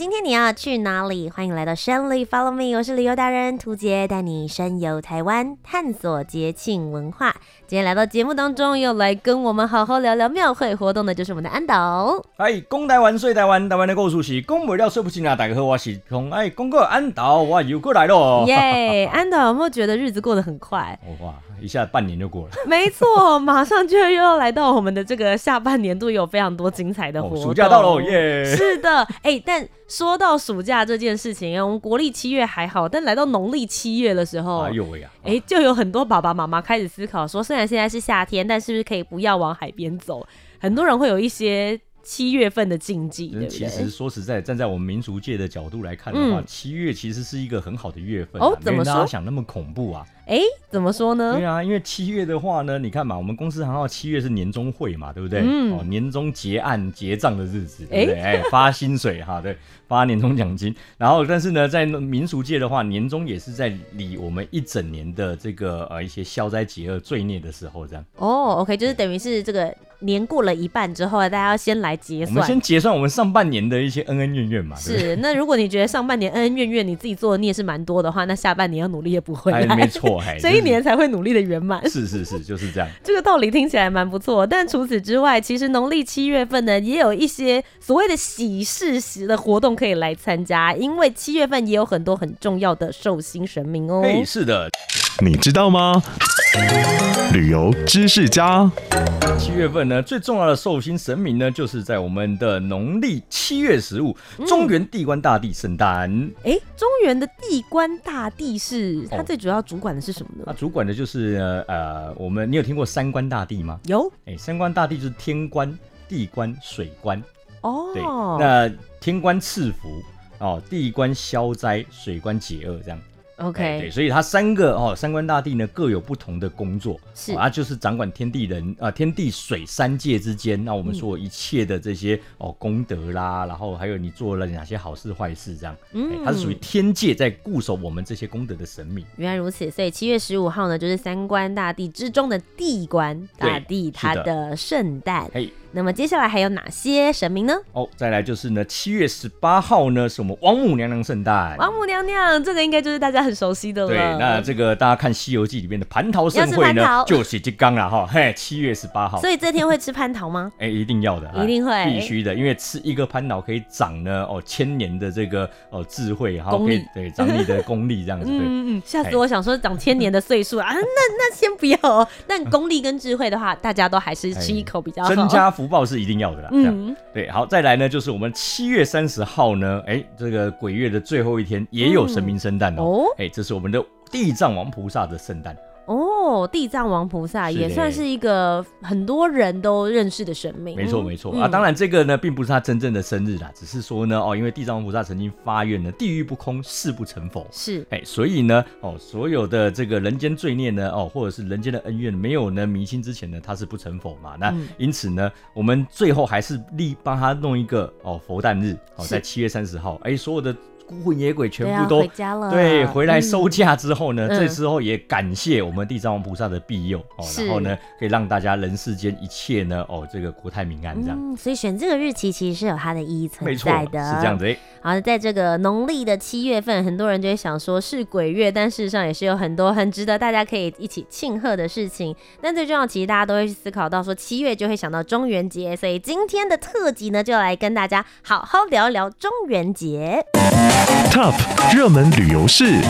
你要去哪里？欢迎来到深旅 Follow Me，我是旅游达人涂杰，带你深游台湾，探索节庆文化。今天来到节目当中，又来跟我们好好聊聊庙会活动的，就是我们的安导。哎，公台湾，睡台湾，台湾的故事是公不了，睡不醒啊！大家好，我是从哎，公哥安导，我又过来了。耶，安导有没有觉得日子过得很快？哇，一下半年就过了。没错，马上就又要来到我们的这个下半年度，有非常多精彩的活动。哦、暑假到了，耶！是的，哎，但说到暑假这件事情，我们国历七月还好，但来到农历七月的时候，哎呦喂呀，哎，就有很多爸爸妈妈开始思考说，虽然现在是夏天，但是不是可以不要往海边走？很多人会有一些七月份的禁忌，对不对？其实说实在，站在我们民俗界的角度来看的话，嗯、七月其实是一个很好的月份、啊、哦。怎么说？想那么恐怖啊？哎，怎么说呢？对啊，因为七月的话呢，你看嘛，我们公司行号七月是年终会嘛，对不对？嗯。哦，年终结案结账的日子，对不对？哎，发薪水哈，对，发年终奖金。然后，但是呢，在民俗界的话，年终也是在理我们一整年的这个呃一些消灾解厄罪孽的时候，这样。哦，OK，就是等于是这个年过了一半之后，大家要先来结算。我们先结算我们上半年的一些恩恩怨怨嘛。对对是。那如果你觉得上半年恩恩怨怨你自己做的孽是蛮多的话，那下半年要努力也不会。哎，没错，哎，这一年才会。努力的圆满，是是是，就是这样。这个道理听起来蛮不错，但除此之外，其实农历七月份呢，也有一些所谓的喜事时的活动可以来参加，因为七月份也有很多很重要的寿星神明哦。哎，是的，你知道吗？旅游知识家。七月份呢，最重要的寿星神明呢，就是在我们的农历七月十五，中原地官大帝圣诞。哎、嗯，中原的地官大帝是他最主要主管的是什么呢？他主管的就是呃，我们你有听过三官大帝吗？有。哎，三官大帝就是天官、地官、水官。哦。对，那天官赐福哦，地官消灾，水官解厄，这样。OK，对，所以他三个哦，三官大帝呢各有不同的工作，是。啊，就是掌管天地人啊、呃，天地水三界之间，那我们说一切的这些、嗯、哦功德啦，然后还有你做了哪些好事坏事这样，嗯，他是属于天界在固守我们这些功德的神明。原来如此，所以七月十五号呢，就是三官大帝之中的地官大帝他的圣诞。嘿。那么接下来还有哪些神明呢？哦，再来就是呢，七月十八号呢是我们王母娘娘圣诞。王母娘娘，这个应该就是大家很熟悉的了。对，那这个大家看《西游记》里面的蟠桃盛会呢，就是金刚了哈。嘿，七月十八号。所以这天会吃蟠桃吗？哎，一定要的，一定会，必须的，因为吃一个蟠桃可以长呢哦千年的这个哦智慧，然后可以对长你的功力这样子。嗯嗯，吓死我想说长千年的岁数啊，那那先不要哦。但功力跟智慧的话，大家都还是吃一口比较好。增加福报是一定要的啦。嗯，对，好，再来呢，就是我们七月三十号呢，哎，这个鬼月的最后一天也有神明圣诞哦，哎、嗯，这是我们的地藏王菩萨的圣诞。哦，地藏王菩萨也算是一个很多人都认识的神明。没错，没错、嗯、啊。当然，这个呢并不是他真正的生日啦，只是说呢，哦，因为地藏王菩萨曾经发愿呢，地狱不空，誓不成佛。是，哎，所以呢，哦，所有的这个人间罪孽呢，哦，或者是人间的恩怨，没有呢弥清之前呢，他是不成佛嘛。那因此呢，我们最后还是立帮他弄一个哦佛诞日，哦，在七月三十号，哎，所有的。孤魂野鬼全部都回家了，对，回来收假之后呢，这时候也感谢我们地藏王菩萨的庇佑哦，然后呢，可以让大家人世间一切呢，哦，这个国泰民安这样。嗯所以选这个日期其实是有它的意义存在的，是这样子。好，在这个农历的七月份，很多人就会想说是鬼月，但事实上也是有很多很值得大家可以一起庆贺的事情。但最重要，其实大家都会去思考到说七月就会想到中元节，所以今天的特辑呢，就来跟大家好好聊聊中元节。Top 热门旅游市。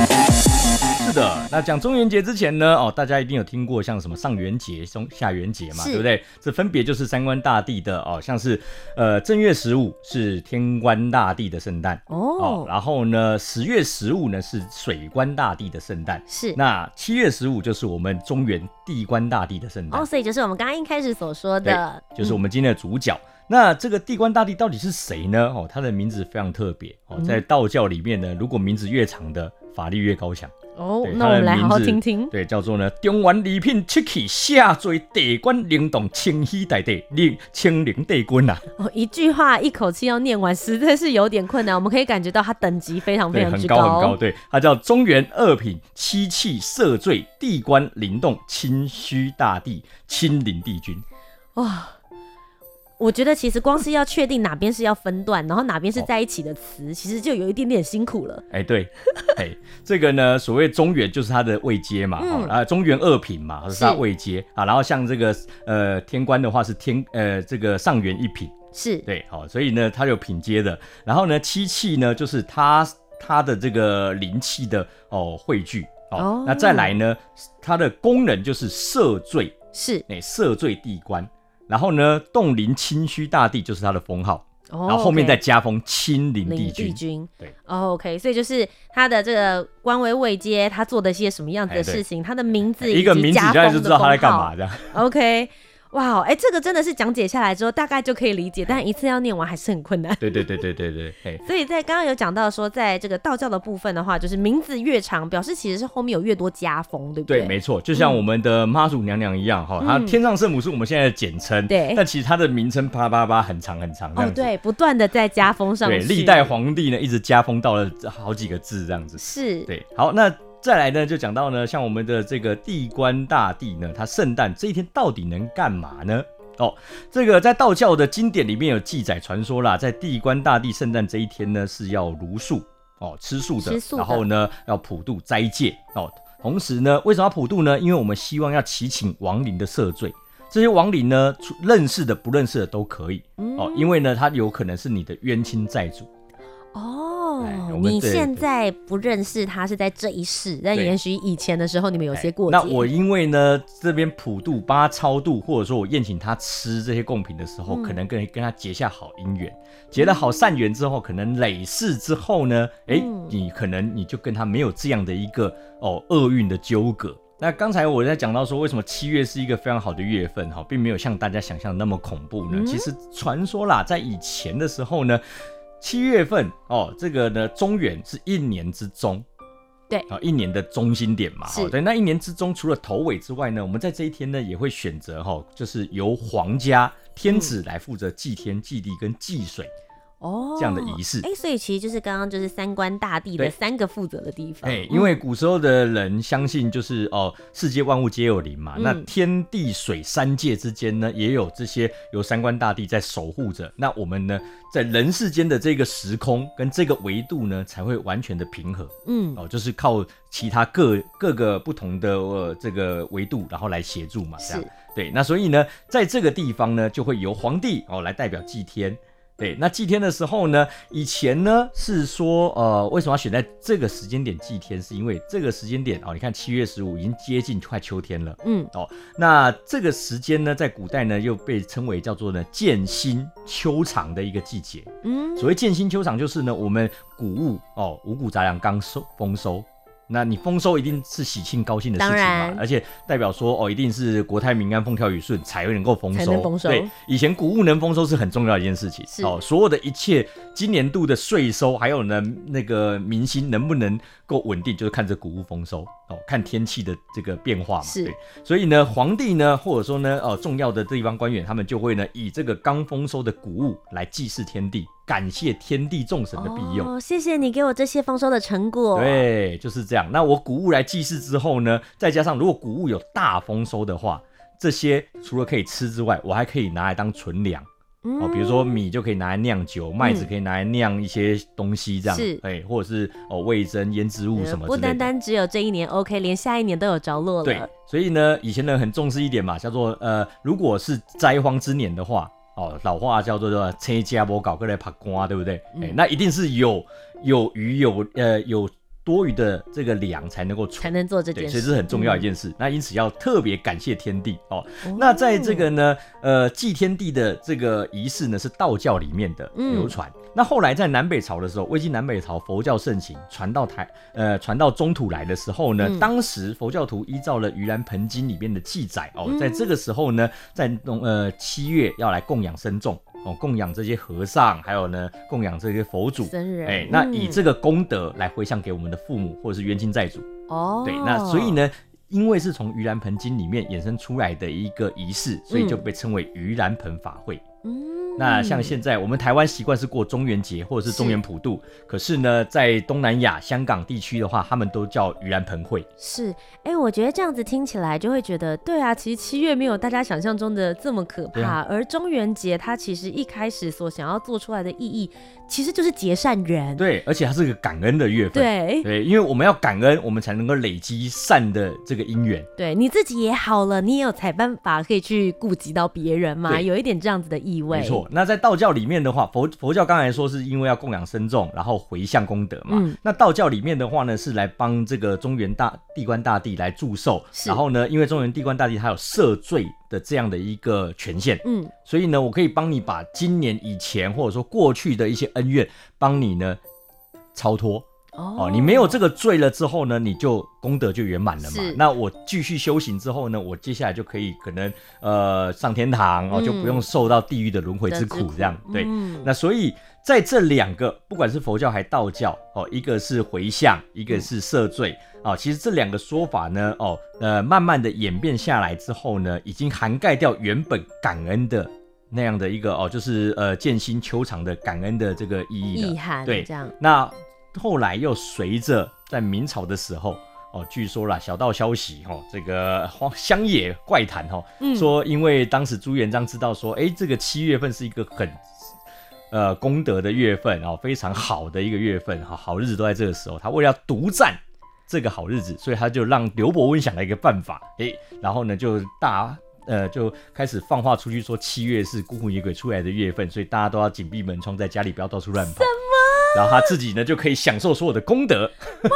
是的，那讲中元节之前呢，哦，大家一定有听过像什么上元节、中下元节嘛，对不对？这分别就是三官大帝的哦，像是呃正月十五是天官大帝的圣诞哦，哦，然后呢十月十五呢是水官大帝的圣诞，是。那七月十五就是我们中原地官大帝的圣诞哦，所以就是我们刚刚一开始所说的，就是我们今天的主角。嗯那这个地官大帝到底是谁呢？哦，他的名字非常特别哦，在道教里面呢，如果名字越长的，法力越高强哦。那我们来好好听听。对，叫做呢，中原礼品七起下坠地官灵动清虚大帝灵清灵帝君呐。哦，一句话一口气要念完，实在是有点困难。我们可以感觉到他等级非常非常之高，很高很高。对，他叫中原二品七气赦罪地官灵动清虚大帝清灵帝君。哇。我觉得其实光是要确定哪边是要分段，然后哪边是在一起的词，哦，其实就有一点点辛苦了。哎、欸，对，哎，这个呢，所谓中原就是它的位阶嘛，啊、嗯，中原二品嘛，是它位阶啊。然后像这个呃天官的话是天呃这个上元一品，是对，好，所以呢它有品阶的。然后呢七气呢就是它它的这个灵气的哦汇聚哦，哦。那再来呢它的功能就是赦罪，是哎赦罪地官。然后呢，洞灵清虚大帝就是他的封号，oh. 然后后面再加封亲临帝君。帝君对、oh,，OK，所以就是他的这个官位位阶，他做的些什么样子的事情，他的名字一个名字，大家就知道他在干嘛这样。OK。哇，哎，这个真的是讲解下来之后，大概就可以理解，但一次要念完还是很困难。对对对对对对，嘿。所以在刚刚有讲到说，在这个道教的部分的话，就是名字越长，表示其实是后面有越多加封，对不对？对，没错，就像我们的妈祖娘娘一样，哈、嗯，她天上圣母是我们现在的简称，对、嗯。但其实她的名称啪啪啪很长很长，哦，对，不断的在加封上去。对，历代皇帝呢一直加封到了好几个字这样子。是。对，好，那。再来呢，就讲到呢，像我们的这个地官大帝呢，他圣诞这一天到底能干嘛呢？哦，这个在道教的经典里面有记载传说啦，在地官大帝圣诞这一天呢，是要茹素哦，吃素的，素的，然后呢要普渡斋戒哦，同时呢，为什么要普渡呢？因为我们希望要祈请亡灵的赦罪，这些亡灵呢，认识的不认识的都可以哦，因为呢，他有可能是你的冤亲债主。哦，你现在不认识他是在这一世，但也许以前的时候你们有些过节。那我因为呢这边普渡帮他超度，或者说我宴请他吃这些贡品的时候，嗯、可能跟跟他结下好姻缘，结了好善缘之后，可能累世之后呢，哎、欸嗯，你可能你就跟他没有这样的一个哦厄运的纠葛。那刚才我在讲到说，为什么七月是一个非常好的月份哈，并没有像大家想象的那么恐怖呢？嗯、其实传说啦，在以前的时候呢。七月份哦，这个呢，中原是一年之中，对。啊，一年的中心点嘛，哦，对，那一年之中，除了头尾之外呢，我们在这一天呢，也会选择哈，就是由皇家天子来负责祭天、祭地跟祭水。哦，这样的仪式，哎、欸，所以其实就是刚刚就是三官大帝的三个负责的地方。哎，因为古时候的人相信就是哦，世界万物皆有灵嘛，嗯、那天地水三界之间呢，也有这些由三官大帝在守护着。那我们呢，在人世间的这个时空跟这个维度呢，才会完全的平和。嗯，哦，就是靠其他各各个不同的呃这个维度，然后来协助嘛，这样。对，那所以呢，在这个地方呢，就会由皇帝哦来代表祭天。对，那祭天的时候呢，以前呢是说，呃，为什么要选在这个时间点祭天？是因为这个时间点哦，你看七月十五已经接近快秋天了，嗯，哦，那这个时间呢，在古代呢又被称为叫做呢建新秋场的一个季节，嗯，所谓建新秋场就是呢我们谷物哦五谷杂粮刚收丰收。那你丰收一定是喜庆高兴的事情嘛，而且代表说哦，一定是国泰民安、风调雨顺，才会能够丰收。丰收。对，以前谷物能丰收是很重要的一件事情。哦，所有的一切今年度的税收，还有呢那个民心能不能够稳定，就是看这谷物丰收哦，看天气的这个变化嘛。是。对，所以呢，皇帝呢，或者说呢，呃，重要的地方官员，他们就会呢，以这个刚丰收的谷物来祭祀天地。感谢天地众神的庇佑，哦，谢谢你给我这些丰收的成果。对，就是这样。那我谷物来祭祀之后呢，再加上如果谷物有大丰收的话，这些除了可以吃之外，我还可以拿来当存粮。哦、嗯，比如说米就可以拿来酿酒，麦子可以拿来酿一些东西，这样。是，哎，或者是哦味增、腌制物什么。不单单只有这一年，OK，连下一年都有着落了。对，所以呢，以前人很重视一点嘛，叫做呃，如果是灾荒之年的话。哦，老话叫做“说车家不搞过来爬瓜”，对不对？哎、嗯欸，那一定是有有鱼有呃有多余的这个粮才能够才能做这件事，所以这是很重要一件事。嗯、那因此要特别感谢天地哦。哦那在这个呢，呃，祭天地的这个仪式呢，是道教里面的流传。嗯、那后来在南北朝的时候，魏晋南北朝佛教盛行，传到台呃传到中土来的时候呢，嗯、当时佛教徒依照了《盂兰盆经》里面的记载哦，在这个时候呢，在农呃七月要来供养僧众。哦，供养这些和尚，还有呢，供养这些佛祖，哎，那以这个功德来回向给我们的父母或者是冤亲债主。哦，对，那所以呢，因为是从《盂兰盆经》里面衍生出来的一个仪式，所以就被称为盂兰盆法会。嗯。那像现在我们台湾习惯是过中元节或者是中元普渡，是。可是呢，在东南亚、香港地区的话，他们都叫盂兰盆会。是，哎、欸，我觉得这样子听起来就会觉得，对啊，其实七月没有大家想象中的这么可怕，啊、而中元节它其实一开始所想要做出来的意义。其实就是结善缘，对，而且它是个感恩的月份，对。对，因为我们要感恩，我们才能够累积善的这个因缘。对，你自己也好了，你也有才办法可以去顾及到别人嘛，有一点这样子的意味。没错，那在道教里面的话，佛佛教刚才说是因为要供养僧众，然后回向功德嘛。嗯、那道教里面的话呢，是来帮这个中原大地官大帝来祝寿，是然后呢，因为中原地官大帝他有赦罪。的这样的一个权限，嗯，所以呢，我可以帮你把今年以前或者说过去的一些恩怨，帮你呢超脱。哦，你没有这个罪了之后呢，你就功德就圆满了嘛。是那我继续修行之后呢，我接下来就可以可能呃上天堂哦，就不用受到地狱的轮回之苦这样。嗯、对，嗯、那所以在这两个，不管是佛教还道教哦，一个是回向，一个是赦罪哦。其实这两个说法呢，哦呃，慢慢的演变下来之后呢，已经涵盖掉原本感恩的那样的一个哦，就是呃建新秋长的感恩的这个意义了。意涵对，这样那。后来又随着在明朝的时候哦，据说啦小道消息哦，这个荒 乡野怪谈哦，嗯、说因为当时朱元璋知道说，哎，这个七月份是一个很呃功德的月份哦，非常好的一个月份哈，好日子都在这个时候，他为了要独占这个好日子，所以他就让刘伯温想了一个办法，哎，然后呢就大呃就开始放话出去说七月是孤魂野鬼出来的月份，所以大家都要紧闭门窗，在家里不要到处乱跑。然后他自己呢，就可以享受所有的功德。哇，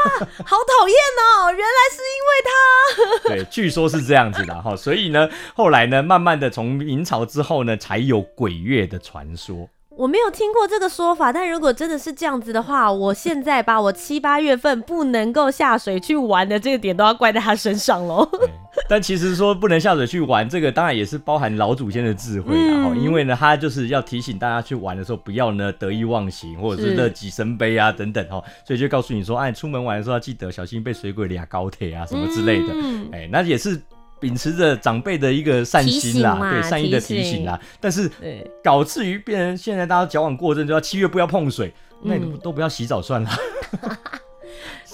好讨厌哦！原来是因为他。对，据说是这样子的哈。所以呢，后来呢，慢慢的从明朝之后呢，才有鬼月的传说。我没有听过这个说法，但如果真的是这样子的话，我现在把我七八月份不能够下水去玩的这个点都要怪在他身上喽。但其实说不能下水去玩，这个当然也是包含老祖先的智慧啦。嗯、因为呢，他就是要提醒大家去玩的时候，不要呢得意忘形，或者是乐极生悲啊等等哈。所以就告诉你说，哎，出门玩的时候要记得小心被水鬼俩高铁啊什么之类的。嗯、哎，那也是。秉持着长辈的一个善心啦，对善意的提醒啦，但是搞至于变成现在大家矫枉过正，就要七月不要碰水，那你都不要洗澡算了。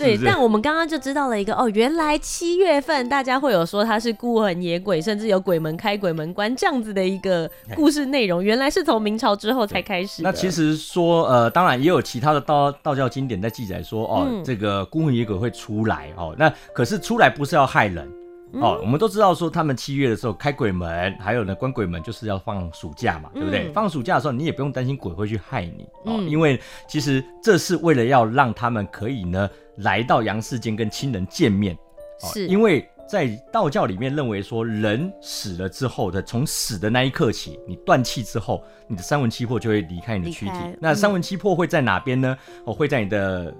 对，但我们刚刚就知道了一个哦，原来七月份大家会有说它是孤魂野鬼，甚至有鬼门开、鬼门关这样子的一个故事内容，原来是从明朝之后才开始。那其实说呃，当然也有其他的道道教经典在记载说哦，嗯、这个孤魂野鬼会出来哦，那可是出来不是要害人。哦，我们都知道说他们七月的时候开鬼门，还有呢关鬼门就是要放暑假嘛，对不对？嗯、放暑假的时候你也不用担心鬼会去害你哦，嗯、因为其实这是为了要让他们可以呢来到阳世间跟亲人见面。是，因为在道教里面认为说人死了之后的从死的那一刻起，你断气之后，你的三魂七魄就会离开你的躯体。嗯、那三魂七魄会在哪边呢？哦，会在你的。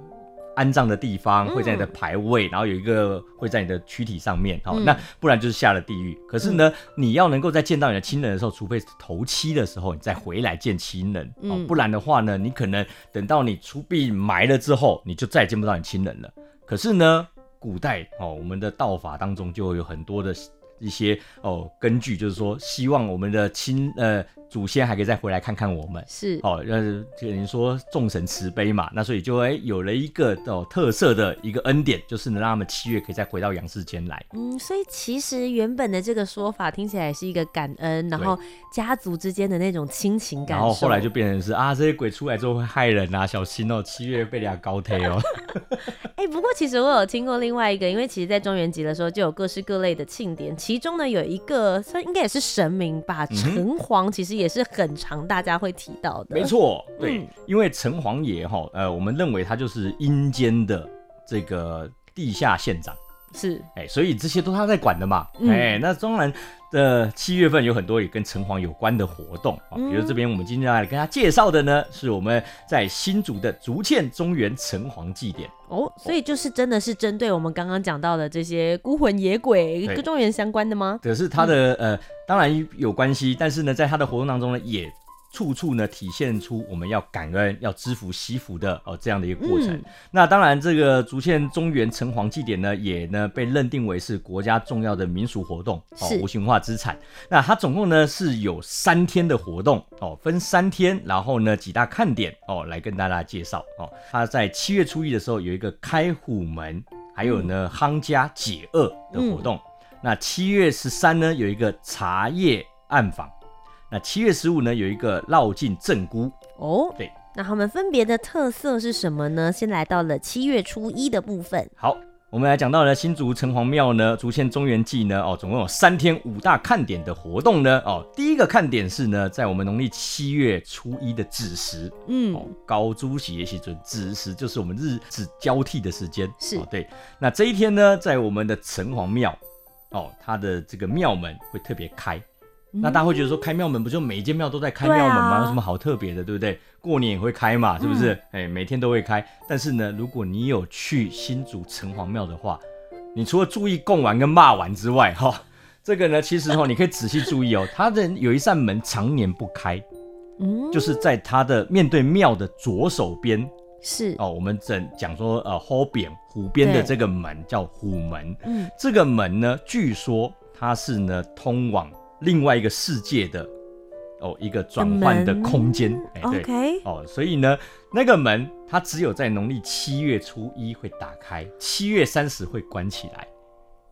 安葬的地方会在你的牌位，嗯、然后有一个会在你的躯体上面，好、嗯，那不然就是下了地狱。可是呢，嗯、你要能够在见到你的亲人的时候，除非头七的时候，你再回来见亲人，嗯、不然的话呢，你可能等到你出殡埋了之后，你就再也见不到你亲人了。可是呢，古代哦，我们的道法当中就有很多的一些哦根据，就是说希望我们的亲呃。祖先还可以再回来看看我们，是哦，那，就等于说众神慈悲嘛，那所以就哎有了一个哦特色的一个恩典，就是能让他们七月可以再回到阳世间来。嗯，所以其实原本的这个说法听起来是一个感恩，然后家族之间的那种亲情感。然后后来就变成是啊，这些鬼出来之后会害人啊，小心哦，七月被人家高推哦。哎、欸，不过其实我有听过另外一个，因为其实，在中元节的时候就有各式各类的庆典，其中呢有一个，算应该也是神明吧，城隍其实。也是很常大家会提到的，没错，对，嗯、因为城隍爷哈，呃，我们认为他就是阴间的这个地下县长。是，哎，所以这些都他在管的嘛，哎、嗯，那当然的七月份有很多也跟城隍有关的活动啊，比如这边我们今天要来跟他介绍的呢，是我们在新竹的竹堑中原城隍祭典。哦，所以就是真的是针对我们刚刚讲到的这些孤魂野鬼跟中原相关的吗？可是他的、嗯、呃，当然有关系，但是呢，在他的活动当中呢，也。处处呢体现出我们要感恩、要知福、惜福的哦这样的一个过程。嗯、那当然，这个竹县中原城隍祭典呢，也呢被认定为是国家重要的民俗活动哦，无形文化资产。那它总共呢是有三天的活动哦，分三天，然后呢几大看点哦来跟大家介绍哦。它在七月初一的时候有一个开虎门，还有呢夯家解厄的活动。嗯、那七月十三呢有一个茶叶暗访。那七月十五呢，有一个绕境正孤哦，对，那他们分别的特色是什么呢？先来到了七月初一的部分。好，我们来讲到了新竹城隍庙呢，竹县中原祭呢，哦，总共有三天五大看点的活动呢，哦，第一个看点是呢，在我们农历七月初一的子时，嗯，哦，高朱喜也喜准子时就是我们日子交替的时间，是、哦，对，那这一天呢，在我们的城隍庙，哦，它的这个庙门会特别开。那大家会觉得说，开庙门不就每一间庙都在开庙门吗？有什么好特别的，对不对？过年也会开嘛，是不是？哎、嗯，每天都会开。但是呢，如果你有去新竹城隍庙的话，你除了注意供完跟骂完之外，哈、哦，这个呢，其实哈、哦，你可以仔细注意哦，它的有一扇门常年不开，嗯，就是在它的面对庙的左手边，是哦，我们整讲说呃，虎边虎边的这个门叫虎门，嗯，这个门呢，据说它是呢通往。另外一个世界的哦，一个转换的空间，哎，对，OK，哦，所以呢，那个门它只有在农历七月初一会打开，七月三十会关起来。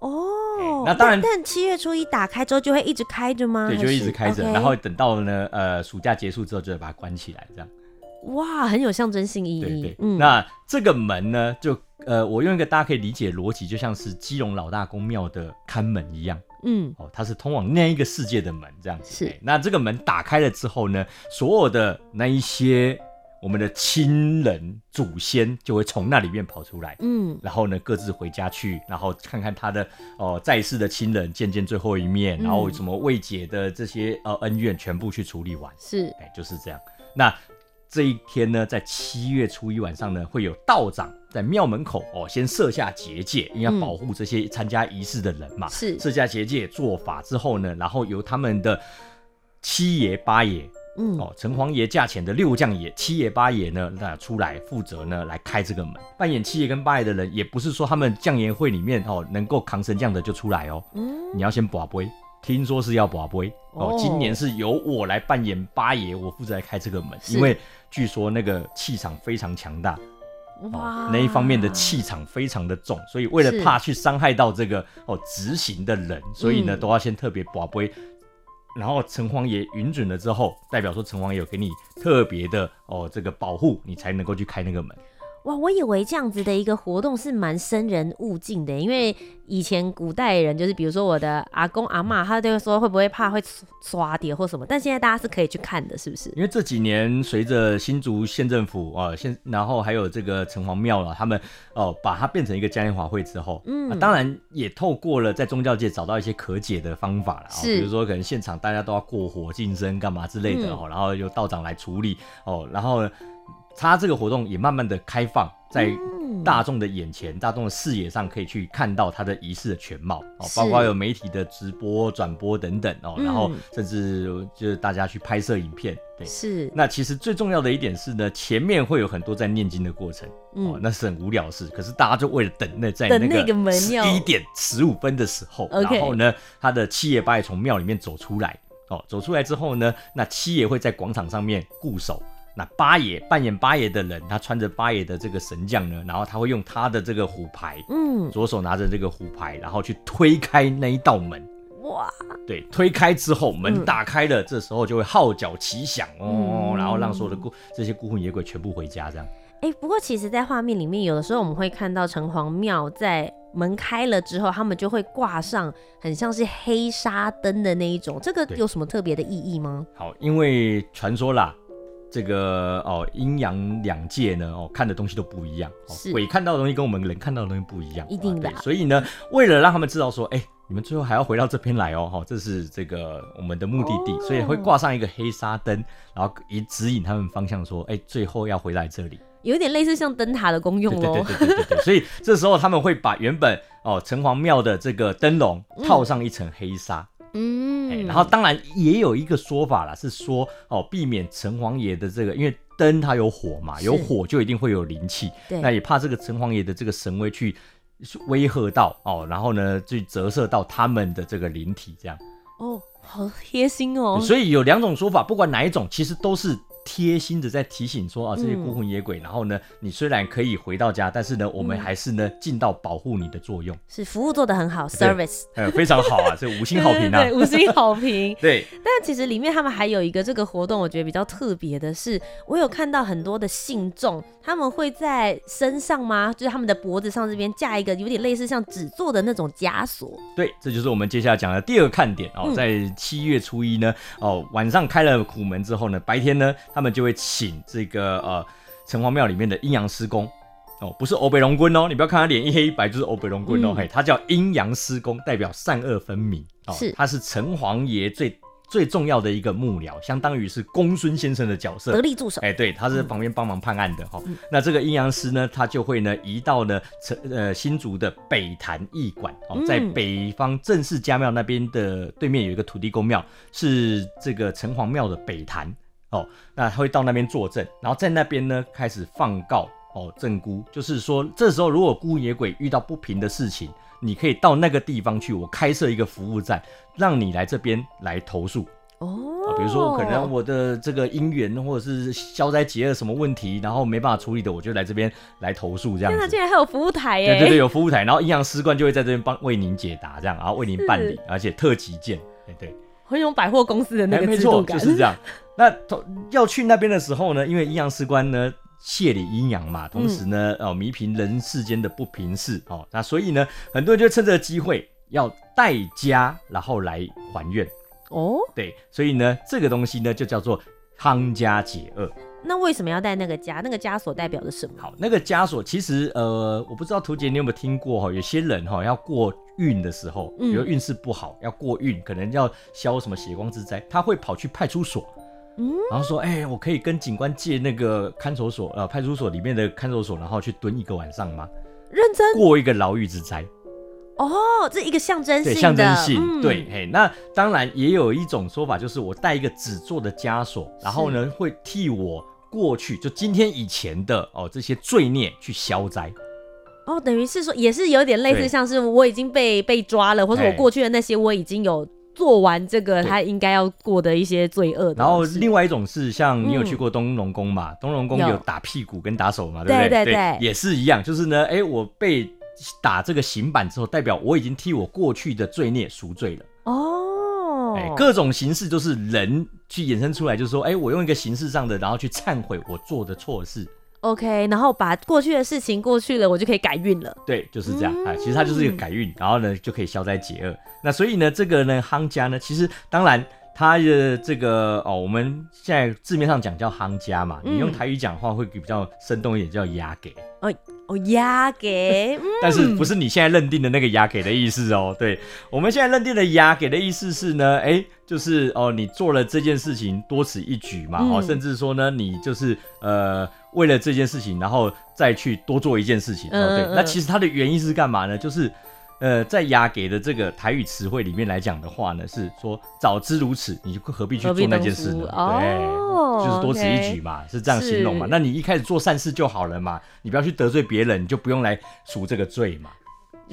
哦，那当然，但七月初一打开之后就会一直开着吗？对，就一直开着，然后等到呢，呃，暑假结束之后就会把它关起来，这样。哇，很有象征性意义。对对，嗯，那这个门呢，就呃，我用一个大家可以理解的逻辑，就像是基隆老大公庙的看门一样。嗯，哦，它是通往那一个世界的门，这样子。是，那这个门打开了之后呢，所有的那一些我们的亲人祖先就会从那里面跑出来，嗯，然后呢各自回家去，然后看看他的哦、呃、在世的亲人，见见最后一面，然后什么未解的这些呃恩怨全部去处理完。是，哎，就是这样。那。这一天呢，在七月初一晚上呢，会有道长在庙门口哦，先设下结界，因为要保护这些参加仪式的人嘛。是、嗯、设下结界做法之后呢，然后由他们的七爷八爷，嗯哦，城隍爷驾前的六将爷，七爷八爷呢，那出来负责呢来开这个门。扮演七爷跟八爷的人，也不是说他们将爷会里面哦能够扛神将的就出来哦。嗯，你要先跋杯。听说是要拔杯哦，今年是由我来扮演八爷，我负责来开这个门，因为据说那个气场非常强大，哇、哦，那一方面的气场非常的重，所以为了怕去伤害到这个哦执行的人，所以呢都要先特别拔杯，然后城隍爷允准了之后，代表说城隍爷有给你特别的哦这个保护，你才能够去开那个门。哇，我以为这样子的一个活动是蛮生人勿近的，因为以前古代人就是，比如说我的阿公阿妈，他就会说会不会怕会刷碟或什么，但现在大家是可以去看的，是不是？因为这几年随着新竹县政府啊，现然后还有这个城隍庙了，他们哦把它变成一个嘉年华会之后，嗯、啊，当然也透过了在宗教界找到一些可解的方法了，是，比如说可能现场大家都要过火净身干嘛之类的哦，嗯、然后由道长来处理哦，然后。他这个活动也慢慢的开放在大众的眼前，嗯、大众的视野上可以去看到他的仪式的全貌哦，包括有媒体的直播、转播等等哦，嗯、然后甚至就是大家去拍摄影片，对，是。那其实最重要的一点是呢，前面会有很多在念经的过程，嗯、哦，那是很无聊的事，可是大家就为了等那在那个十一点十五分的时候，然后呢，他的七爷八爷从庙里面走出来，哦，走出来之后呢，那七爷会在广场上面固守。那八爷扮演八爷的人，他穿着八爷的这个神将呢，然后他会用他的这个虎牌，嗯，左手拿着这个虎牌，然后去推开那一道门。哇，对，推开之后门打开了，嗯、这时候就会号角齐响哦，嗯、然后让所有的孤这些孤魂野鬼全部回家这样。哎、欸，不过其实，在画面里面，有的时候我们会看到城隍庙在门开了之后，他们就会挂上很像是黑纱灯的那一种，这个有什么特别的意义吗？好，因为传说啦。这个哦阴阳两界呢哦看的东西都不一样，哦鬼看到的东西跟我们人看到的东西不一样，一定的。所以呢，为了让他们知道说，哎，你们最后还要回到这边来哦，哈，这是这个我们的目的地，所以会挂上一个黑纱灯，然后以指引他们方向，说，哎，最后要回来这里。有点类似像灯塔的功用哦。对对对对对对。所以这时候他们会把原本哦城隍庙的这个灯笼套上一层黑纱。嗯，然后当然也有一个说法啦，是说哦，避免城隍爷的这个，因为灯它有火嘛，有火就一定会有灵气，对，那也怕这个城隍爷的这个神威去威吓到哦，然后呢，去折射到他们的这个灵体这样。哦，好贴心哦。所以有两种说法，不管哪一种，其实都是。贴心的在提醒说啊，这些孤魂野鬼，嗯、然后呢，你虽然可以回到家，但是呢，我们还是呢尽到保护你的作用。是服务做得很好，service，呃，非常好啊，这五星好评啊，对，对，对，五星好评。对，但其实里面他们还有一个这个活动，我觉得比较特别的是，我有看到很多的信众，他们会在身上吗？就是他们的脖子上这边架一个有点类似像纸做的那种枷锁。对，这就是我们接下来讲的第二个看点哦，在七月初一呢，哦，晚上开了苦门之后呢，白天呢。他们就会请这个呃城隍庙里面的阴阳师公。哦，不是欧北龙棍哦，你不要看他脸一黑一白就是欧北龙棍哦，嗯、嘿，他叫阴阳师公，代表善恶分明。哦，是，他是城隍爷最最重要的一个幕僚，相当于是公孙先生的角色，得力助手，哎，对，他是旁边帮忙判案的哈。嗯、那这个阴阳师呢，他就会呢移到呢城呃新竹的北坛驿馆。哦，在北方正式家庙那边的对面有一个土地公庙，是这个城隍庙的北坛。哦，那他会到那边作证，然后在那边呢开始放告哦，镇孤，就是说这时候如果孤野鬼遇到不平的事情，你可以到那个地方去，我开设一个服务站，让你来这边来投诉哦。比如说可能我的这个姻缘或者是消灾解厄什么问题，然后没办法处理的，我就来这边来投诉这样子。那竟然还有服务台耶？对对对，有服务台，然后阴阳师官就会在这边帮为您解答这样，然后为您办理，而且特急件，对对。很有百货公司的那个制度感，就是这样。那要去那边的时候呢，因为阴阳师官呢谢理阴阳嘛，同时呢哦弥平人世间的不平事哦，那所以呢很多人就趁这个机会要带家，然后来还愿哦。对，所以呢这个东西呢就叫做康家解厄。那为什么要带那个枷？那个枷锁代表的什么？好，那个枷锁其实呃，我不知道图姐你有没有听过哈？有些人哈要过运的时候，比如运势不好要过运，可能要消什么血光之灾，他会跑去派出所，嗯，然后说，哎、欸，我可以跟警官借那个看守所，呃，派出所里面的看守所，然后去蹲一个晚上吗？认真？过一个牢狱之灾。哦，这一个象征性的，象征性，嗯、对，嘿，那当然也有一种说法，就是我带一个纸做的枷锁，然后呢，会替我过去就今天以前的哦这些罪孽去消灾。哦，等于是说，也是有点类似，像是我已经被被抓了，或者我过去的那些我已经有做完这个他应该要过的一些罪恶。然后另外一种是，像你有去过东龙宫嘛？东龙宫有打屁股跟打手嘛，对不对？对对对，也是一样，就是呢，哎，我被。打这个刑板之后，代表我已经替我过去的罪孽赎罪了。哦，哎，各种形式都是人去衍生出来，就是说，哎，我用一个形式上的，然后去忏悔我做的错事。OK，然后把过去的事情过去了，我就可以改运了。对，就是这样啊。其实它就是一个改运，然后呢就可以消灾解厄。那所以呢，这个呢，夯家呢，其实当然。它的这个哦，我们现在字面上讲叫夯家嘛，嗯、你用台语讲的话会比较生动一点，叫压给。哦哦，压给，嗯、但是不是你现在认定的那个压给的意思哦？对，我们现在认定的压给的意思是呢，哎，就是哦，你做了这件事情多此一举嘛，哦、嗯，甚至说呢，你就是呃，为了这件事情，然后再去多做一件事情。嗯、哦，对，那其实它的原因是干嘛呢？就是。呃，在雅给的这个台语词汇里面来讲的话呢，是说早知如此，你就何必去做那件事呢？对，哦、就是多此一举嘛是这样形容嘛。那你一开始做善事就好了嘛，你不要去得罪别人，你就不用来赎这个罪嘛。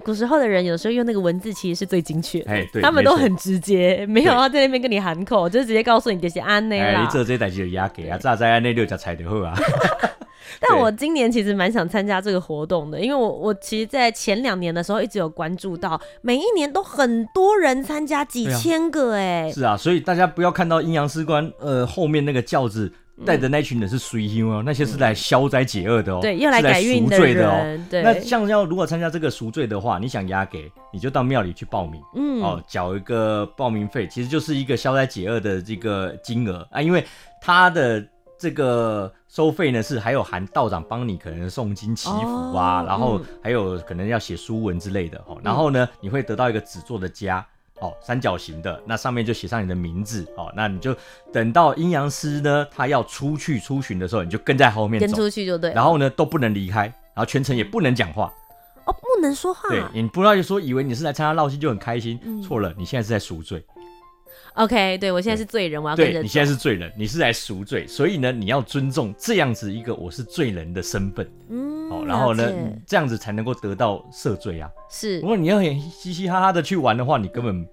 古时候的人有时候用那个文字其实是最精确的，哎，对，他们都很直接，没，有要在那边跟你喊口，对就直接告诉你这些安内啦。你这这代志就雅给啊，咋在安内六家才得好啊。但我今年其实蛮想参加这个活动的，因为我我其实，在前两年的时候一直有关注到，每一年都很多人参加，几千个哎、欸。是啊，所以大家不要看到阴阳师官呃后面那个轿子带的那群人是随行哦，嗯、那些是来消灾解厄的哦，对，要来改运的人。的哦。对，那像要如果参加这个赎罪的话，你想押给，你就到庙里去报名，嗯，哦，缴一个报名费，其实就是一个消灾解厄的这个金额啊，因为他的。这个收费呢是还有含道长帮你可能诵经祈福啊，哦、然后还有可能要写书文之类的哦。嗯、然后呢，你会得到一个纸做的家哦，三角形的，那上面就写上你的名字哦。那你就等到阴阳师呢他要出去出巡的时候，你就跟在后面走，跟出去就对。然后呢都不能离开，然后全程也不能讲话哦，不能说话。对，你不要就说以为你是来参加绕戏就很开心，嗯、错了，你现在是在赎罪。OK，对我现在是罪人，我要跟着对，你现在是罪人，你是来赎罪，所以呢，你要尊重这样子一个我是罪人的身份，嗯，好，然后呢，这样子才能够得到赦罪啊。是，如果你要很嘻嘻哈哈的去玩的话，你根本。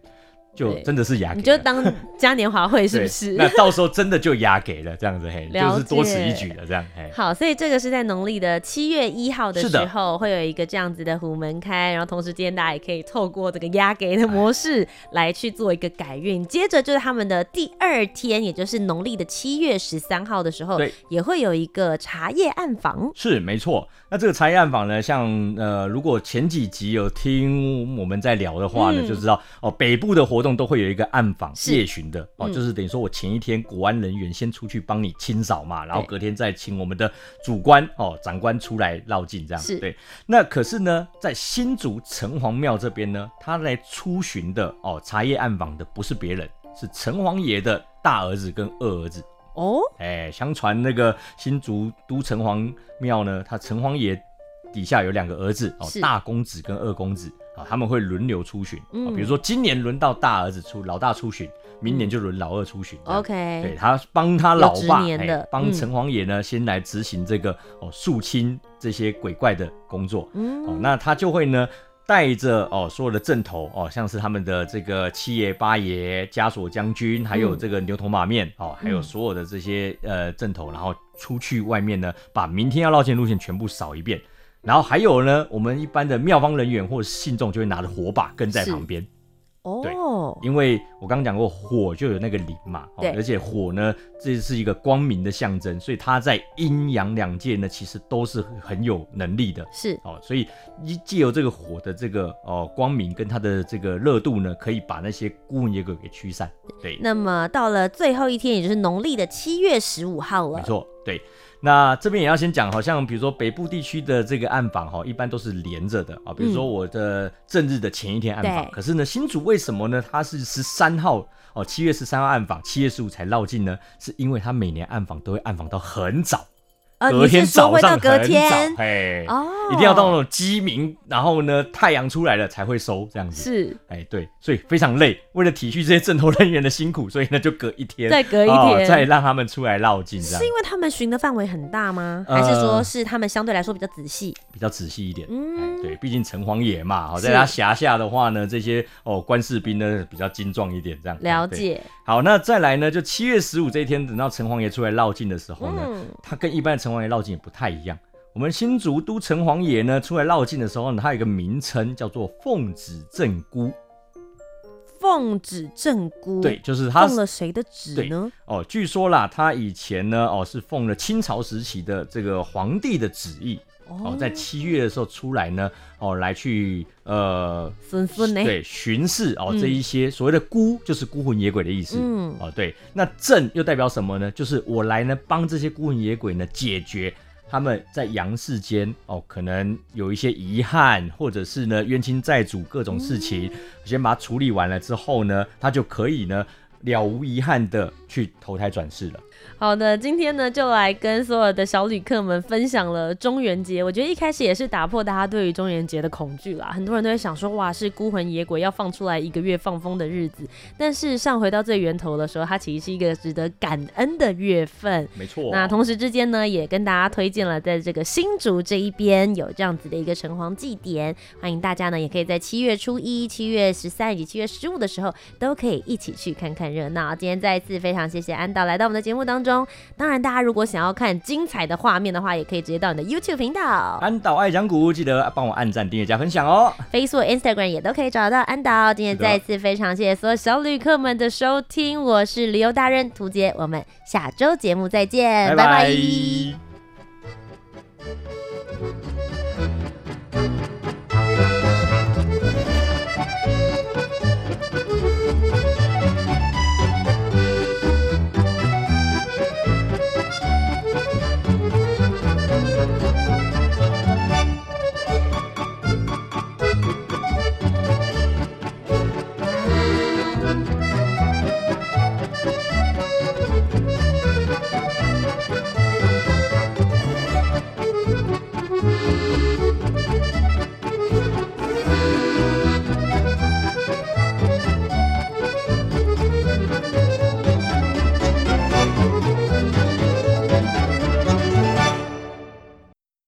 就真的是压，你就当嘉年华会是不是？那到时候真的就压给了这样子嘿，就是多此一举的这样嘿。好，所以这个是在农历的七月一号的时候，的会有一个这样子的虎门开，然后同时今天大家也可以透过这个压给的模式来去做一个改运。接着就是他们的第二天，也就是农历的七月十三号的时候，对，也会有一个茶叶暗访。是没错，那这个茶叶暗访呢，像呃，如果前几集有听我们在聊的话呢，嗯、就知道哦，北部的活。活动都会有一个暗访夜巡的哦，嗯、就是等于说我前一天国安人员先出去帮你清扫嘛，然后隔天再请我们的主官哦长官出来绕境这样对。那可是呢，在新竹城隍庙这边呢，他来出巡的哦，茶叶暗访的不是别人，是城隍爷的大儿子跟二儿子哦。哎，相传那个新竹都城隍庙呢，他城隍爷底下有两个儿子哦，大公子跟二公子。啊，他们会轮流出巡，嗯，比如说今年轮到大儿子出，老大出巡，明年就轮老二出巡。OK，对，他帮他老爸，帮城隍爷呢，先来执行这个哦肃清这些鬼怪的工作。嗯，哦，那他就会呢带着哦所有的阵头哦，像是他们的这个七爷八爷、枷锁将军，还有这个牛头马面哦，还有所有的这些呃阵头，然后出去外面呢，把明天要绕线路线全部扫一遍。然后还有呢，我们一般的庙方人员或者信众就会拿着火把跟在旁边。哦，对，因为我刚刚讲过，火就有那个灵嘛，对，而且火呢，这是一个光明的象征，所以它在阴阳两界呢，其实都是很有能力的。是哦，所以一借由这个火的这个哦光明跟它的这个热度呢，可以把那些孤魂野鬼给驱散。对，那么到了最后一天，也就是农历的七月十五号了。没错，对。那这边也要先讲，好像比如说北部地区的这个暗访哈，一般都是连着的啊。比如说我的正日的前一天暗访，嗯、可是呢，新竹为什么呢？它是十三号哦，七月十三号暗访，七月十五才绕境呢？是因为它每年暗访都会暗访到很早。隔天早上很早，哎，哦，一定要到那种鸡鸣，然后呢，太阳出来了才会收，这样子是，哎，对，所以非常累，为了体恤这些阵头人员的辛苦，所以呢，就隔一天，再隔一天，再让他们出来绕境。是因为他们巡的范围很大吗？还是说是他们相对来说比较仔细？比较仔细一点，嗯，对，毕竟城隍爷嘛，好，在他辖下的话呢，这些哦官士兵呢比较精壮一点，这样。了解。好，那再来呢，就七月十五这一天，等到城隍爷出来绕境的时候呢，他跟一般的城。城隍爷绕境也不太一样。我们新竹都城隍爷呢，出来绕境的时候呢，他有一个名称叫做奉旨正孤。奉旨正孤，对，就是他奉了谁的旨呢？哦，据说啦，他以前呢，哦，是奉了清朝时期的这个皇帝的旨意。哦，在七月的时候出来呢，哦，来去呃，孙孙呢，对，巡视哦，这一些所谓的孤，就是孤魂野鬼的意思。嗯，哦，对，那正又代表什么呢？就是我来呢，帮这些孤魂野鬼呢，解决他们在阳世间哦，可能有一些遗憾，或者是呢冤亲债主各种事情，嗯、先把它处理完了之后呢，他就可以呢了无遗憾的去投胎转世了。好的，今天呢就来跟所有的小旅客们分享了中元节。我觉得一开始也是打破大家对于中元节的恐惧啦。很多人都会想说，哇，是孤魂野鬼要放出来一个月放风的日子。但事实上，回到最源头的时候，它其实是一个值得感恩的月份。没错。那同时之间呢，也跟大家推荐了在这个新竹这一边有这样子的一个城隍祭典，欢迎大家呢也可以在七月初一、七月十三以及七月十五的时候都可以一起去看看热闹。今天再一次非常谢谢安导来到我们的节目当中。当然，大家如果想要看精彩的画面的话，也可以直接到你的 YouTube 频道。安导爱讲古，记得帮我按赞、订阅、加分享哦。Facebook、Instagram 也都可以找到安导。今天再次非常谢谢所有小旅客们的收听，我是旅游达人涂杰，我们下周节目再见，拜拜。拜拜。